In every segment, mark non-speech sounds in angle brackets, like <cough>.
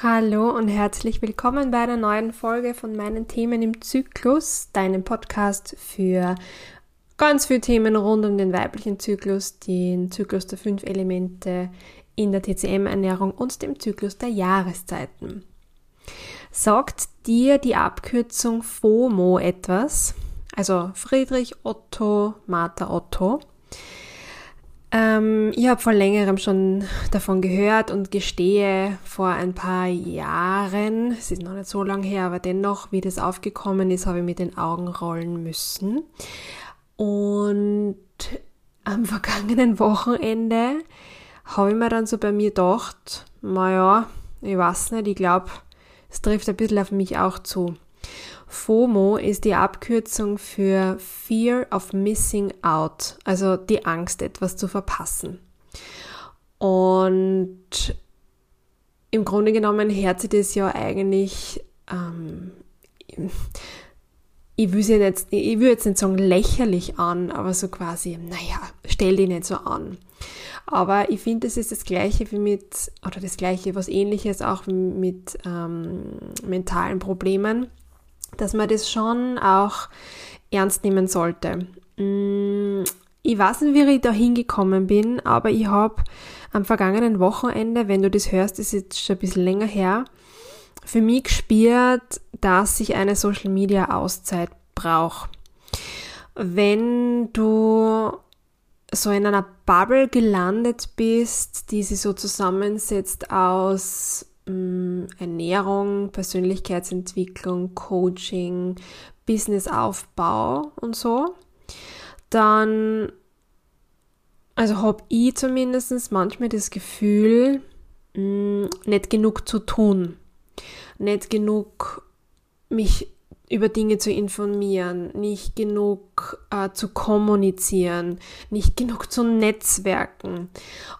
Hallo und herzlich willkommen bei einer neuen Folge von meinen Themen im Zyklus, deinem Podcast für ganz viele Themen rund um den weiblichen Zyklus, den Zyklus der fünf Elemente in der TCM-Ernährung und dem Zyklus der Jahreszeiten. Sagt dir die Abkürzung FOMO etwas? Also Friedrich Otto, Martha Otto. Ähm, ich habe vor längerem schon davon gehört und gestehe vor ein paar Jahren, es ist noch nicht so lange her, aber dennoch, wie das aufgekommen ist, habe ich mit den Augen rollen müssen. Und am <laughs> vergangenen Wochenende habe ich mir dann so bei mir gedacht, naja, ich weiß nicht, ich glaube, es trifft ein bisschen auf mich auch zu. FOMO ist die Abkürzung für Fear of Missing Out, also die Angst, etwas zu verpassen. Und im Grunde genommen hört sich das ja eigentlich, ähm, ich will, jetzt, ich jetzt nicht sagen lächerlich an, aber so quasi, naja, stell dich nicht so an. Aber ich finde, es ist das Gleiche wie mit, oder das Gleiche, was ähnliches auch mit ähm, mentalen Problemen dass man das schon auch ernst nehmen sollte. Mm, ich weiß nicht, wie ich da hingekommen bin, aber ich habe am vergangenen Wochenende, wenn du das hörst, ist jetzt schon ein bisschen länger her, für mich gespürt, dass ich eine Social Media Auszeit brauche. Wenn du so in einer Bubble gelandet bist, die sich so zusammensetzt aus Ernährung, Persönlichkeitsentwicklung, Coaching, Businessaufbau und so, dann, also habe ich zumindest manchmal das Gefühl, mm, nicht genug zu tun, nicht genug mich über Dinge zu informieren, nicht genug äh, zu kommunizieren, nicht genug zu netzwerken.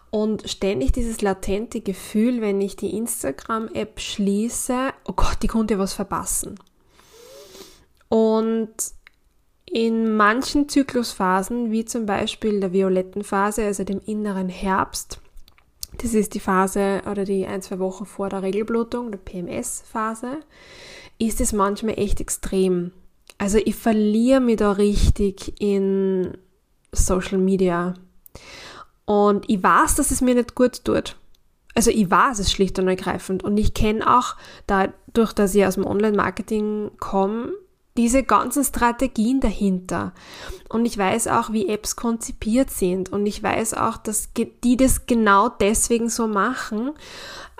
Und ständig dieses latente Gefühl, wenn ich die Instagram-App schließe, oh Gott, die konnte was verpassen. Und in manchen Zyklusphasen, wie zum Beispiel der violetten Phase, also dem inneren Herbst, das ist die Phase oder die ein, zwei Wochen vor der Regelblutung, der PMS-Phase, ist es manchmal echt extrem. Also ich verliere mich da richtig in Social Media. Und ich weiß, dass es mir nicht gut tut. Also ich weiß es schlicht und ergreifend. Und ich kenne auch, dadurch, dass ich aus dem Online-Marketing komme, diese ganzen Strategien dahinter. Und ich weiß auch, wie Apps konzipiert sind. Und ich weiß auch, dass die das genau deswegen so machen,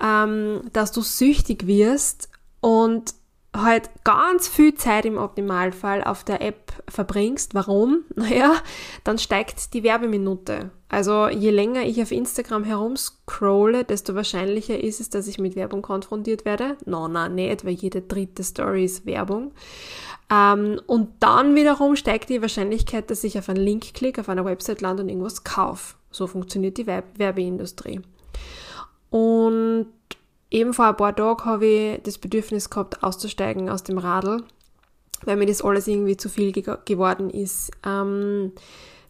ähm, dass du süchtig wirst und halt ganz viel Zeit im Optimalfall auf der App verbringst. Warum? <laughs> Naja, dann steigt die Werbeminute. Also je länger ich auf Instagram herumscrolle, desto wahrscheinlicher ist es, dass ich mit Werbung konfrontiert werde. No, na, nicht, weil jede dritte Story ist Werbung. Ähm, und dann wiederum steigt die Wahrscheinlichkeit, dass ich auf einen Link klicke, auf einer Website lande und irgendwas kaufe. So funktioniert die Werbeindustrie. Und eben vor ein paar Tagen habe ich das Bedürfnis gehabt, auszusteigen aus dem Radl, weil mir das alles irgendwie zu viel ge geworden ist. Ähm,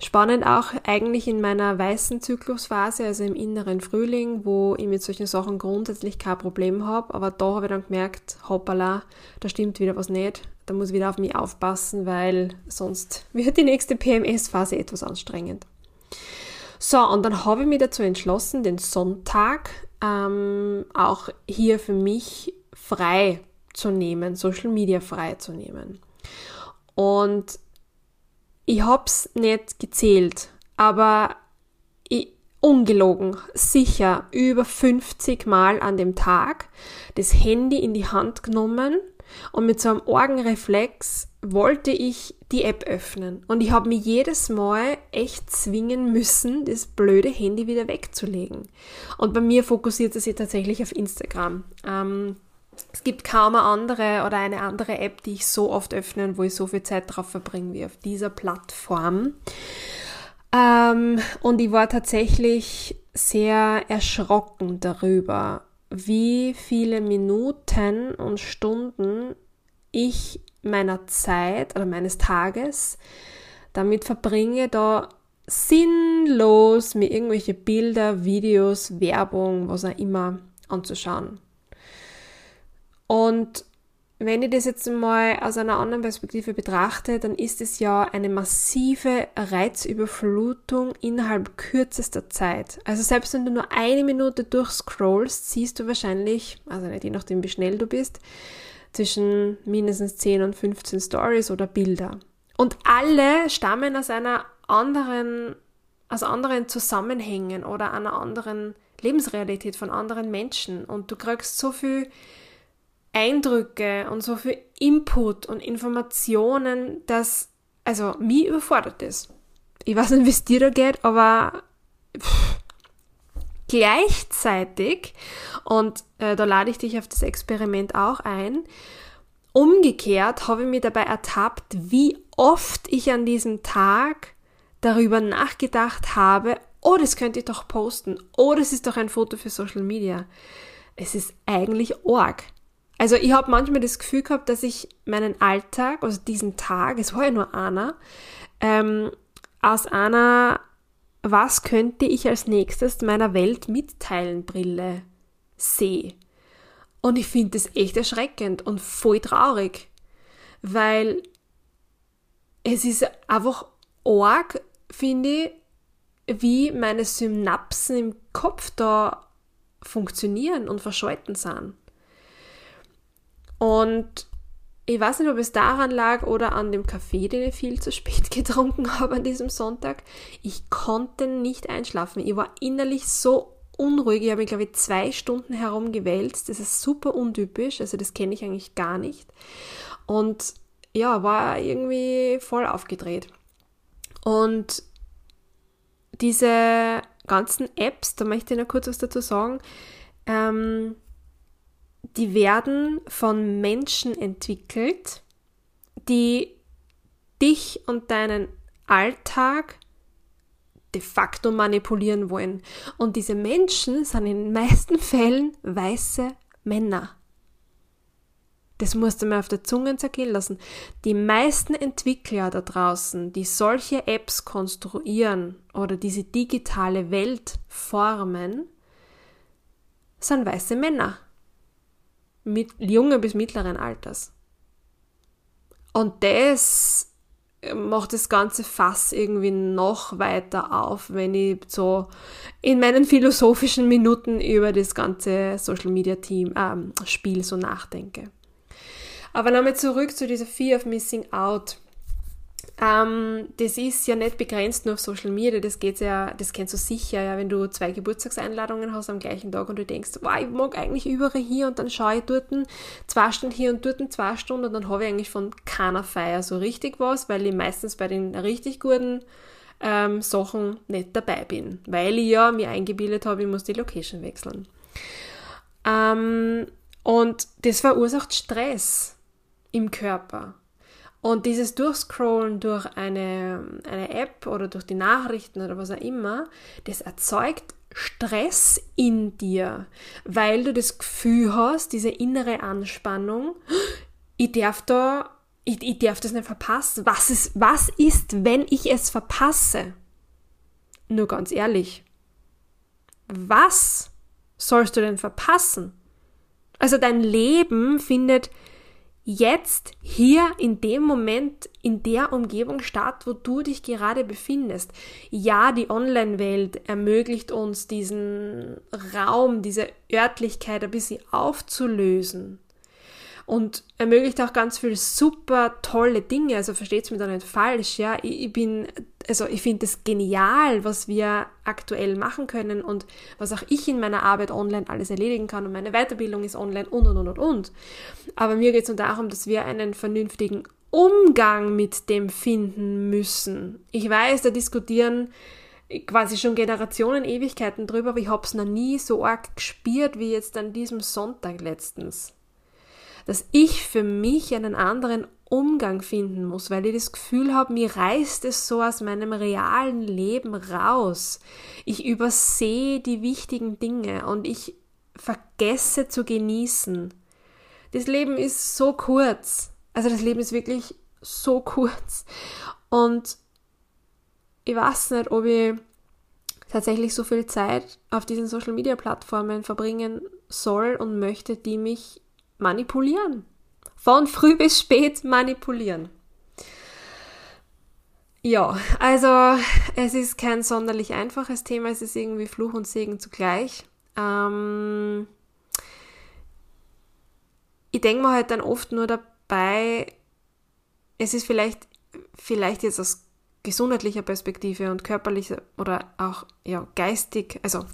spannend auch eigentlich in meiner weißen Zyklusphase, also im inneren Frühling, wo ich mit solchen Sachen grundsätzlich kein Problem habe, aber da habe ich dann gemerkt, hoppala, da stimmt wieder was nicht, da muss ich wieder auf mich aufpassen, weil sonst <laughs> wird die nächste PMS-Phase etwas anstrengend. So, und dann habe ich mich dazu entschlossen, den Sonntag ähm, auch hier für mich frei zu nehmen, Social Media frei zu nehmen. Und ich hab's nicht gezählt, aber ich, ungelogen, sicher über 50 Mal an dem Tag das Handy in die Hand genommen und mit so einem Orgenreflex wollte ich die App öffnen. Und ich habe mich jedes Mal echt zwingen müssen, das blöde Handy wieder wegzulegen. Und bei mir fokussiert es sich tatsächlich auf Instagram. Ähm, es gibt kaum eine andere oder eine andere App, die ich so oft öffne und wo ich so viel Zeit drauf verbringe wie auf dieser Plattform. Ähm, und ich war tatsächlich sehr erschrocken darüber, wie viele Minuten und Stunden ich meiner Zeit oder meines Tages damit verbringe, da sinnlos mir irgendwelche Bilder, Videos, Werbung, was auch immer anzuschauen. Und wenn ich das jetzt mal aus einer anderen Perspektive betrachte, dann ist es ja eine massive Reizüberflutung innerhalb kürzester Zeit. Also selbst wenn du nur eine Minute durchscrollst, siehst du wahrscheinlich, also nicht je nachdem wie schnell du bist, zwischen mindestens 10 und 15 Stories oder Bilder. Und alle stammen aus einer anderen, aus anderen Zusammenhängen oder einer anderen Lebensrealität von anderen Menschen. Und du kriegst so viel Eindrücke und so viel Input und Informationen, dass, also, mich überfordert das. Ich weiß nicht, wie es dir da geht, aber pff, gleichzeitig, und äh, da lade ich dich auf das Experiment auch ein, umgekehrt habe ich mir dabei ertappt, wie oft ich an diesem Tag darüber nachgedacht habe, oh, das könnte ich doch posten, oh, das ist doch ein Foto für Social Media. Es ist eigentlich arg. Also ich habe manchmal das Gefühl gehabt, dass ich meinen Alltag, also diesen Tag, es war ja nur einer, ähm, aus einer Was könnte ich als nächstes meiner Welt mitteilen Brille sehe. Und ich finde das echt erschreckend und voll traurig, weil es ist einfach arg, finde ich, wie meine Synapsen im Kopf da funktionieren und verschalten sind. Und ich weiß nicht, ob es daran lag oder an dem Kaffee, den ich viel zu spät <laughs> getrunken habe an diesem Sonntag. Ich konnte nicht einschlafen. Ich war innerlich so unruhig. Ich habe mich, glaube ich, zwei Stunden herumgewälzt. Das ist super untypisch. Also das kenne ich eigentlich gar nicht. Und ja, war irgendwie voll aufgedreht. Und diese ganzen Apps, da möchte ich noch kurz was dazu sagen, ähm, die werden von Menschen entwickelt, die dich und deinen Alltag de facto manipulieren wollen. Und diese Menschen sind in den meisten Fällen weiße Männer. Das musst du mir auf der Zunge zergehen lassen. Die meisten Entwickler da draußen, die solche Apps konstruieren oder diese digitale Welt formen, sind weiße Männer mit junge bis mittleren Alters. Und das macht das ganze Fass irgendwie noch weiter auf, wenn ich so in meinen philosophischen Minuten über das ganze Social Media Team äh, Spiel so nachdenke. Aber nochmal zurück zu dieser Fear of Missing Out. Ähm, das ist ja nicht begrenzt nur auf Social Media, das geht ja, das kennst du sicher, ja, wenn du zwei Geburtstagseinladungen hast am gleichen Tag und du denkst, wow, ich mag eigentlich überall hier und dann schaue ich dort zwei Stunden hier und dort zwei Stunden und dann habe ich eigentlich von keiner Feier so richtig was, weil ich meistens bei den richtig guten ähm, Sachen nicht dabei bin, weil ich ja mir eingebildet habe, ich muss die Location wechseln. Ähm, und das verursacht Stress im Körper. Und dieses Durchscrollen durch eine, eine App oder durch die Nachrichten oder was auch immer, das erzeugt Stress in dir, weil du das Gefühl hast, diese innere Anspannung, ich darf da, ich, ich darf das nicht verpassen. Was ist, was ist, wenn ich es verpasse? Nur ganz ehrlich, was sollst du denn verpassen? Also dein Leben findet jetzt hier in dem Moment in der Umgebung statt, wo du dich gerade befindest. Ja, die Online-Welt ermöglicht uns diesen Raum, diese Örtlichkeit ein bisschen aufzulösen und ermöglicht auch ganz viele super tolle Dinge. Also versteht's mir da nicht falsch, ja. Ich, ich bin, also ich finde es genial, was wir aktuell machen können und was auch ich in meiner Arbeit online alles erledigen kann und meine Weiterbildung ist online und und und und und. Aber mir geht es nur darum, dass wir einen vernünftigen Umgang mit dem finden müssen. Ich weiß, da diskutieren quasi schon Generationen, Ewigkeiten drüber, aber ich habe es noch nie so arg gespürt wie jetzt an diesem Sonntag letztens dass ich für mich einen anderen Umgang finden muss, weil ich das Gefühl habe, mir reißt es so aus meinem realen Leben raus. Ich übersehe die wichtigen Dinge und ich vergesse zu genießen. Das Leben ist so kurz. Also das Leben ist wirklich so <laughs> kurz. Und ich weiß nicht, ob ich tatsächlich so viel Zeit auf diesen Social Media Plattformen verbringen soll und möchte, die mich manipulieren. Von früh bis spät manipulieren. Ja, also es ist kein sonderlich einfaches Thema, es ist irgendwie Fluch und Segen zugleich. Ähm, ich denke mir halt dann oft nur dabei, es ist vielleicht, vielleicht jetzt aus gesundheitlicher Perspektive und körperlicher oder auch ja, geistig, also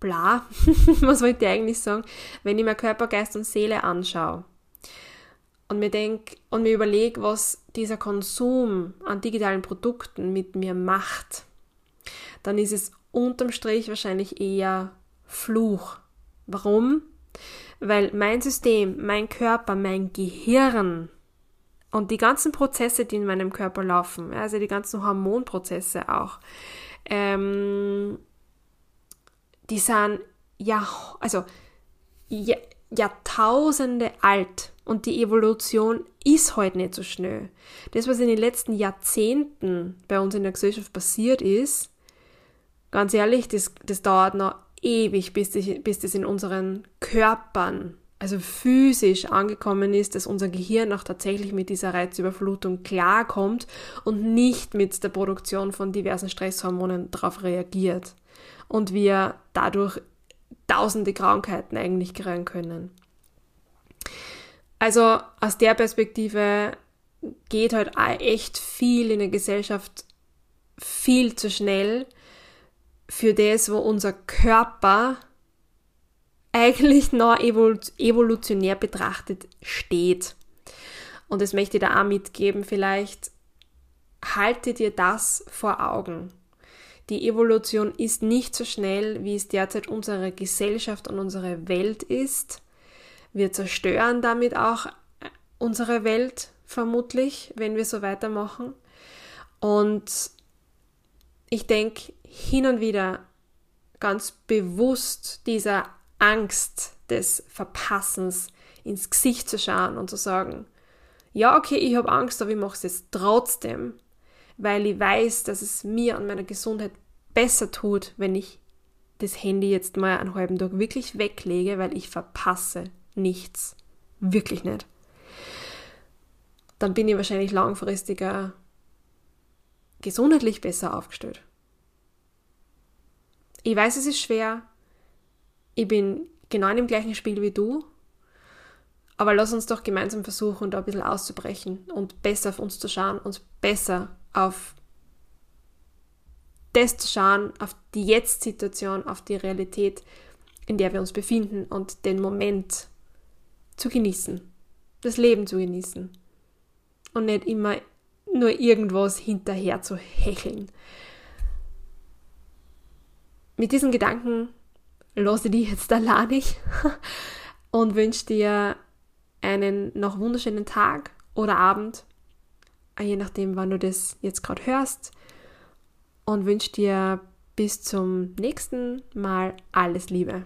bla, <laughs> was wollte ich eigentlich sagen, wenn ich mir Körper, Geist und Seele anschaue und mir denk und mir überlege, was dieser Konsum an digitalen Produkten mit mir macht, dann ist es unterm Strich wahrscheinlich eher Fluch. Warum? Weil mein System, mein Körper, mein Gehirn und die ganzen Prozesse, die in meinem Körper laufen, also die ganzen Hormonprozesse auch, ähm, die sind ja, also ja, Jahrtausende alt und die Evolution ist heute halt nicht so schnell. Das, was in den letzten Jahrzehnten bei uns in der Gesellschaft passiert ist, ganz ehrlich, das, das dauert noch ewig, bis, die, bis das in unseren Körpern, also physisch angekommen ist, dass unser Gehirn auch tatsächlich mit dieser Reizüberflutung klarkommt und nicht mit der Produktion von diversen Stresshormonen darauf reagiert und wir dadurch tausende Krankheiten eigentlich kriegen können. Also aus der Perspektive geht halt echt viel in der Gesellschaft viel zu schnell für das, wo unser Körper eigentlich noch evolutionär betrachtet steht. Und das möchte ich da auch mitgeben, vielleicht halte dir das vor Augen. Die Evolution ist nicht so schnell, wie es derzeit unsere Gesellschaft und unsere Welt ist. Wir zerstören damit auch unsere Welt vermutlich, wenn wir so weitermachen. Und ich denke, hin und wieder ganz bewusst dieser Angst des Verpassens ins Gesicht zu schauen und zu sagen, ja, okay, ich habe Angst, aber ich mache es jetzt trotzdem, weil ich weiß, dass es mir und meiner Gesundheit besser tut, wenn ich das Handy jetzt mal einen halben Tag wirklich weglege, weil ich verpasse nichts. Wirklich nicht. Dann bin ich wahrscheinlich langfristiger gesundheitlich besser aufgestellt. Ich weiß, es ist schwer. Ich bin genau in dem gleichen Spiel wie du. Aber lass uns doch gemeinsam versuchen, da ein bisschen auszubrechen und besser auf uns zu schauen, uns besser auf das zu schauen, auf die Jetzt-Situation, auf die Realität, in der wir uns befinden und den Moment zu genießen, das Leben zu genießen. Und nicht immer nur irgendwas hinterher zu hecheln. Mit diesen Gedanken lasse ich dich jetzt alleinig <laughs> und wünsche dir einen noch wunderschönen Tag oder Abend, je nachdem, wann du das jetzt gerade hörst und wünsche dir bis zum nächsten Mal alles Liebe.